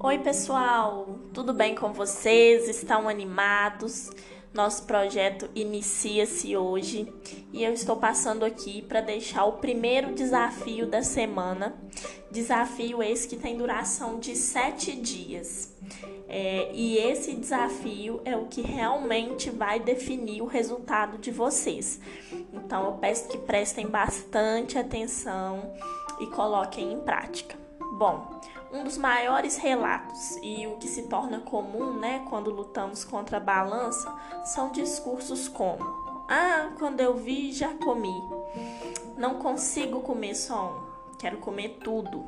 Oi, pessoal, tudo bem com vocês? Estão animados? Nosso projeto inicia-se hoje e eu estou passando aqui para deixar o primeiro desafio da semana. Desafio esse que tem duração de sete dias. É, e esse desafio é o que realmente vai definir o resultado de vocês. Então eu peço que prestem bastante atenção e coloquem em prática. Bom, um dos maiores relatos e o que se torna comum, né, quando lutamos contra a balança, são discursos como: "Ah, quando eu vi, já comi. Não consigo comer só um, quero comer tudo."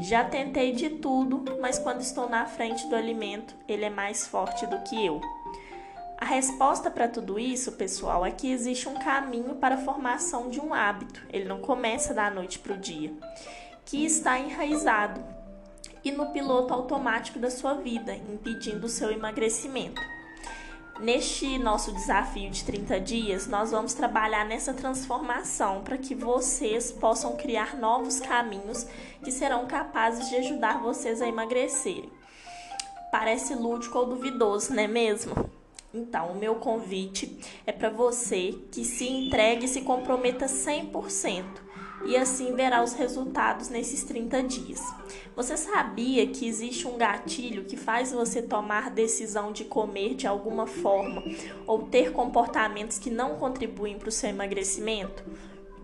Já tentei de tudo, mas quando estou na frente do alimento, ele é mais forte do que eu. A resposta para tudo isso, pessoal, é que existe um caminho para a formação de um hábito. Ele não começa da noite para o dia, que está enraizado e no piloto automático da sua vida, impedindo o seu emagrecimento. Neste nosso desafio de 30 dias, nós vamos trabalhar nessa transformação para que vocês possam criar novos caminhos que serão capazes de ajudar vocês a emagrecerem. Parece lúdico ou duvidoso, não é mesmo? Então, o meu convite é para você que se entregue e se comprometa 100% e assim verá os resultados nesses 30 dias. Você sabia que existe um gatilho que faz você tomar decisão de comer de alguma forma ou ter comportamentos que não contribuem para o seu emagrecimento?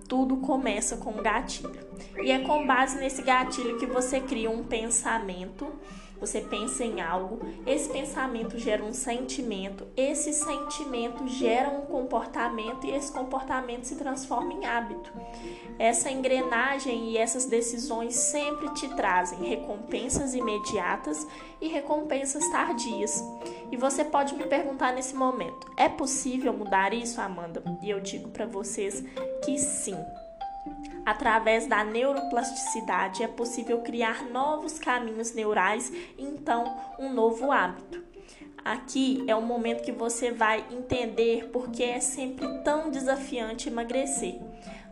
Tudo começa com um gatilho. E é com base nesse gatilho que você cria um pensamento você pensa em algo, esse pensamento gera um sentimento, esse sentimento gera um comportamento e esse comportamento se transforma em hábito. Essa engrenagem e essas decisões sempre te trazem recompensas imediatas e recompensas tardias. E você pode me perguntar nesse momento: é possível mudar isso, Amanda? E eu digo para vocês que sim. Através da neuroplasticidade é possível criar novos caminhos neurais e então um novo hábito. Aqui é o momento que você vai entender por que é sempre tão desafiante emagrecer.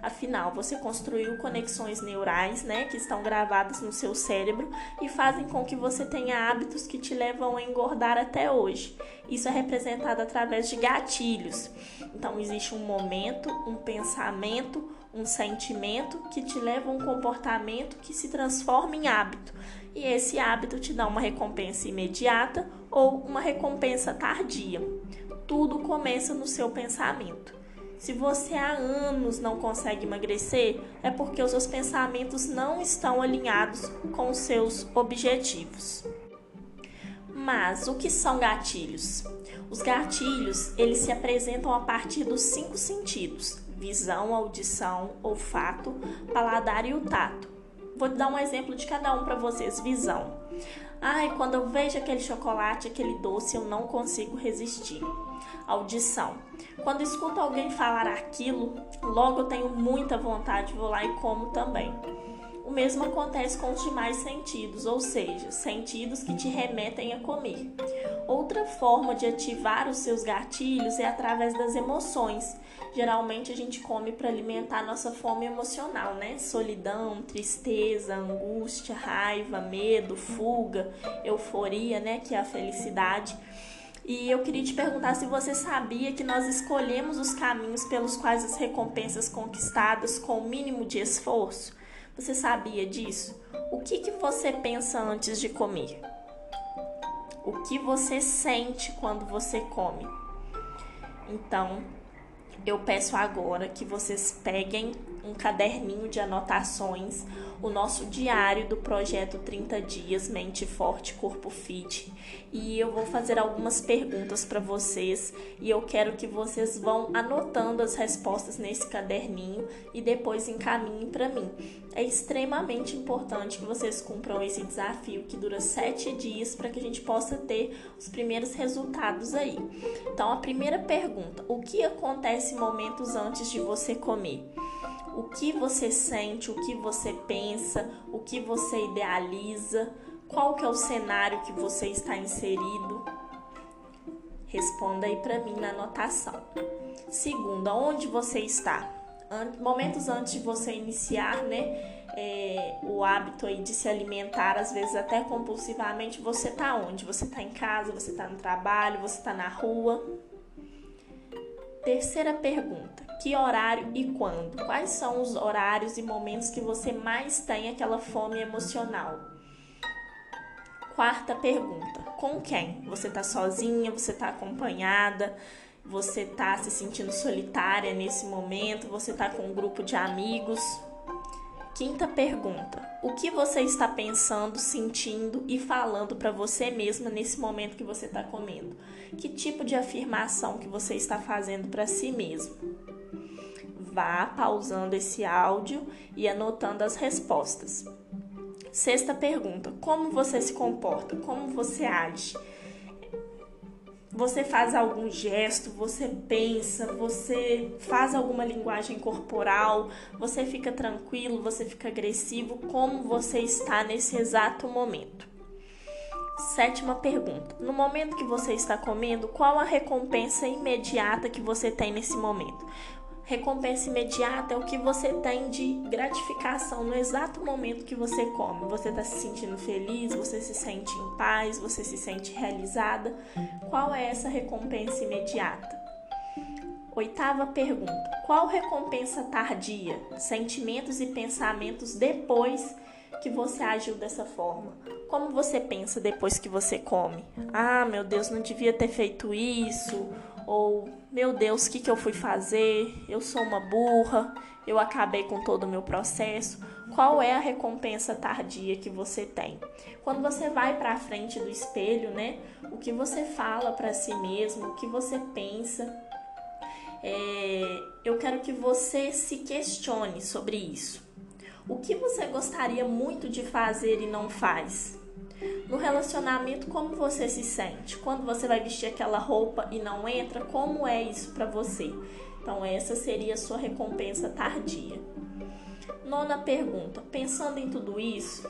Afinal, você construiu conexões neurais, né, que estão gravadas no seu cérebro e fazem com que você tenha hábitos que te levam a engordar até hoje. Isso é representado através de gatilhos. Então, existe um momento, um pensamento, um sentimento que te leva a um comportamento que se transforma em hábito. E esse hábito te dá uma recompensa imediata ou uma recompensa tardia. Tudo começa no seu pensamento. Se você há anos não consegue emagrecer, é porque os seus pensamentos não estão alinhados com os seus objetivos. Mas o que são gatilhos? Os gatilhos, eles se apresentam a partir dos cinco sentidos: visão, audição, olfato, paladar e o tato. Vou dar um exemplo de cada um para vocês. Visão. Ai, quando eu vejo aquele chocolate, aquele doce, eu não consigo resistir. Audição. Quando escuto alguém falar aquilo, logo eu tenho muita vontade, vou lá e como também. O mesmo acontece com os demais sentidos, ou seja, sentidos que te remetem a comer. Outra forma de ativar os seus gatilhos é através das emoções. Geralmente a gente come para alimentar nossa fome emocional, né? Solidão, tristeza, angústia, raiva, medo, fuga, euforia, né? Que é a felicidade. E eu queria te perguntar se você sabia que nós escolhemos os caminhos pelos quais as recompensas conquistadas com o mínimo de esforço. Você sabia disso? O que, que você pensa antes de comer? O que você sente quando você come? Então, eu peço agora que vocês peguem um caderninho de anotações, o nosso diário do projeto 30 dias Mente Forte Corpo Fit, e eu vou fazer algumas perguntas para vocês e eu quero que vocês vão anotando as respostas nesse caderninho e depois encaminhem para mim. É extremamente importante que vocês cumpram esse desafio que dura sete dias para que a gente possa ter os primeiros resultados aí. Então, a primeira pergunta: o que acontece momentos antes de você comer? O que você sente, o que você pensa, o que você idealiza, qual que é o cenário que você está inserido. Responda aí para mim na anotação. Segundo, onde você está? momentos antes de você iniciar, né? É, o hábito aí de se alimentar, às vezes até compulsivamente, você tá onde? Você tá em casa, você tá no trabalho, você tá na rua. Terceira pergunta: que horário e quando? Quais são os horários e momentos que você mais tem aquela fome emocional? Quarta pergunta: com quem? Você tá sozinha? Você tá acompanhada? você tá se sentindo solitária nesse momento, você tá com um grupo de amigos. Quinta pergunta: o que você está pensando, sentindo e falando para você mesma nesse momento que você está comendo? Que tipo de afirmação que você está fazendo para si mesmo? Vá pausando esse áudio e anotando as respostas. Sexta pergunta: como você se comporta? Como você age? você faz algum gesto, você pensa, você faz alguma linguagem corporal, você fica tranquilo, você fica agressivo, como você está nesse exato momento? Sétima pergunta: no momento que você está comendo, qual a recompensa imediata que você tem nesse momento? Recompensa imediata é o que você tem de gratificação no exato momento que você come. Você está se sentindo feliz, você se sente em paz, você se sente realizada. Qual é essa recompensa imediata? Oitava pergunta: qual recompensa tardia? Sentimentos e pensamentos depois que você agiu dessa forma? Como você pensa depois que você come? Ah, meu Deus, não devia ter feito isso ou meu Deus, o que, que eu fui fazer? Eu sou uma burra, eu acabei com todo o meu processo. Qual é a recompensa tardia que você tem? Quando você vai para frente do espelho, né? O que você fala para si mesmo, o que você pensa. É, eu quero que você se questione sobre isso. O que você gostaria muito de fazer e não faz? No relacionamento, como você se sente? Quando você vai vestir aquela roupa e não entra, como é isso para você? Então, essa seria a sua recompensa tardia. Nona pergunta: pensando em tudo isso,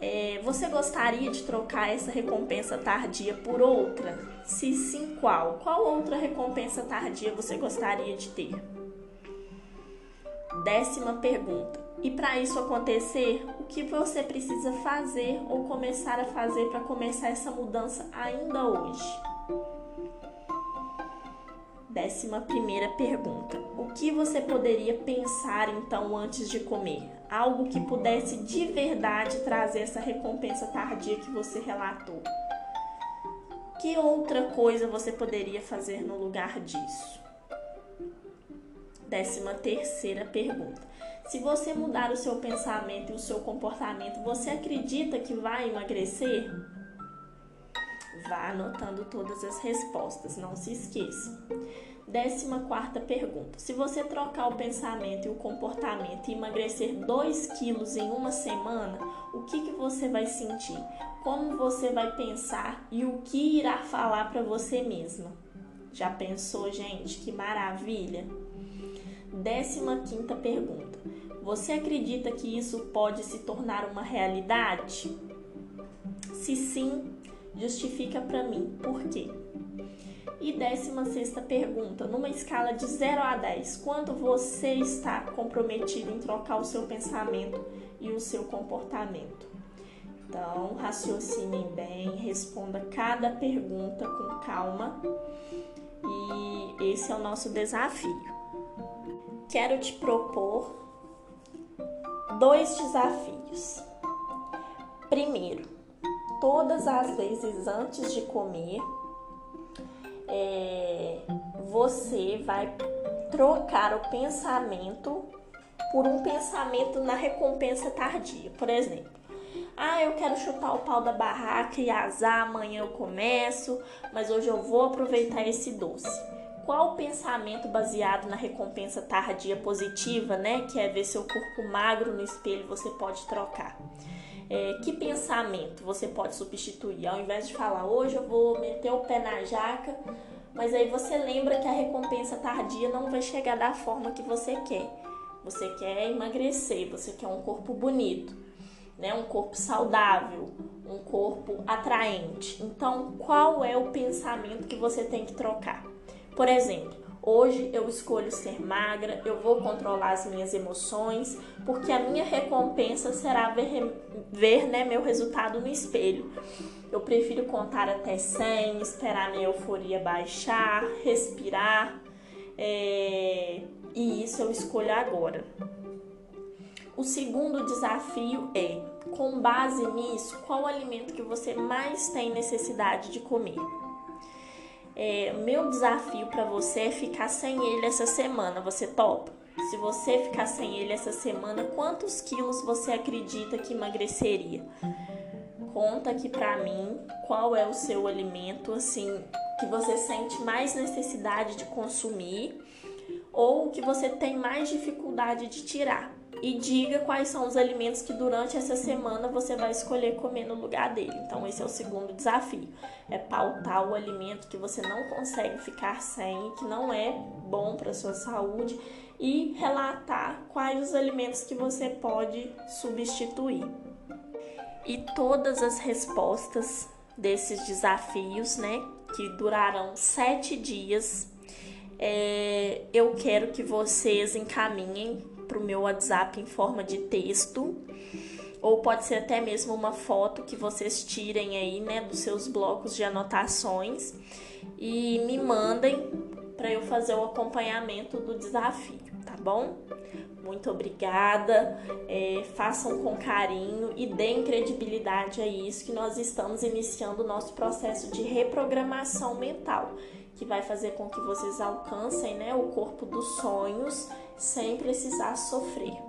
é, você gostaria de trocar essa recompensa tardia por outra? Se sim, qual? Qual outra recompensa tardia você gostaria de ter? Décima pergunta: e para isso acontecer, o que você precisa fazer ou começar a fazer para começar essa mudança ainda hoje? Décima primeira pergunta: O que você poderia pensar então antes de comer? Algo que pudesse de verdade trazer essa recompensa tardia que você relatou. Que outra coisa você poderia fazer no lugar disso? Décima terceira pergunta: se você mudar o seu pensamento e o seu comportamento, você acredita que vai emagrecer? Vá anotando todas as respostas, não se esqueça. Décima quarta pergunta: se você trocar o pensamento e o comportamento e emagrecer 2 quilos em uma semana, o que, que você vai sentir? Como você vai pensar e o que irá falar para você mesma? Já pensou, gente? Que maravilha! Décima quinta pergunta: Você acredita que isso pode se tornar uma realidade? Se sim, justifica para mim por quê. E décima sexta pergunta: Numa escala de 0 a 10, quanto você está comprometido em trocar o seu pensamento e o seu comportamento? Então, raciocine bem, responda cada pergunta com calma. E esse é o nosso desafio quero te propor dois desafios. Primeiro, todas as vezes antes de comer, é, você vai trocar o pensamento por um pensamento na recompensa tardia. Por exemplo, ah, eu quero chutar o pau da barraca e azar, amanhã eu começo, mas hoje eu vou aproveitar esse doce qual pensamento baseado na recompensa tardia positiva, né, que é ver seu corpo magro no espelho, você pode trocar? É, que pensamento você pode substituir? Ao invés de falar hoje eu vou meter o pé na jaca, mas aí você lembra que a recompensa tardia não vai chegar da forma que você quer. Você quer emagrecer, você quer um corpo bonito, né? Um corpo saudável, um corpo atraente. Então, qual é o pensamento que você tem que trocar? Por exemplo, Hoje eu escolho ser magra, eu vou controlar as minhas emoções, porque a minha recompensa será ver, ver né, meu resultado no espelho. Eu prefiro contar até 100, esperar minha euforia baixar, respirar, é, e isso eu escolho agora. O segundo desafio é, com base nisso, qual o alimento que você mais tem necessidade de comer? É, meu desafio para você é ficar sem ele essa semana. Você topa? Se você ficar sem ele essa semana, quantos quilos você acredita que emagreceria? Conta aqui pra mim qual é o seu alimento assim que você sente mais necessidade de consumir ou que você tem mais dificuldade de tirar e diga quais são os alimentos que durante essa semana você vai escolher comer no lugar dele. Então, esse é o segundo desafio: é pautar o alimento que você não consegue ficar sem, que não é bom para sua saúde e relatar quais os alimentos que você pode substituir. E todas as respostas desses desafios, né, que durarão sete dias, é, eu quero que vocês encaminhem para o meu WhatsApp em forma de texto, ou pode ser até mesmo uma foto que vocês tirem aí, né, dos seus blocos de anotações e me mandem para eu fazer o acompanhamento do desafio, tá bom? Muito obrigada, é, façam com carinho e deem credibilidade a isso que nós estamos iniciando o nosso processo de reprogramação mental que vai fazer com que vocês alcancem né, o corpo dos sonhos sem precisar sofrer.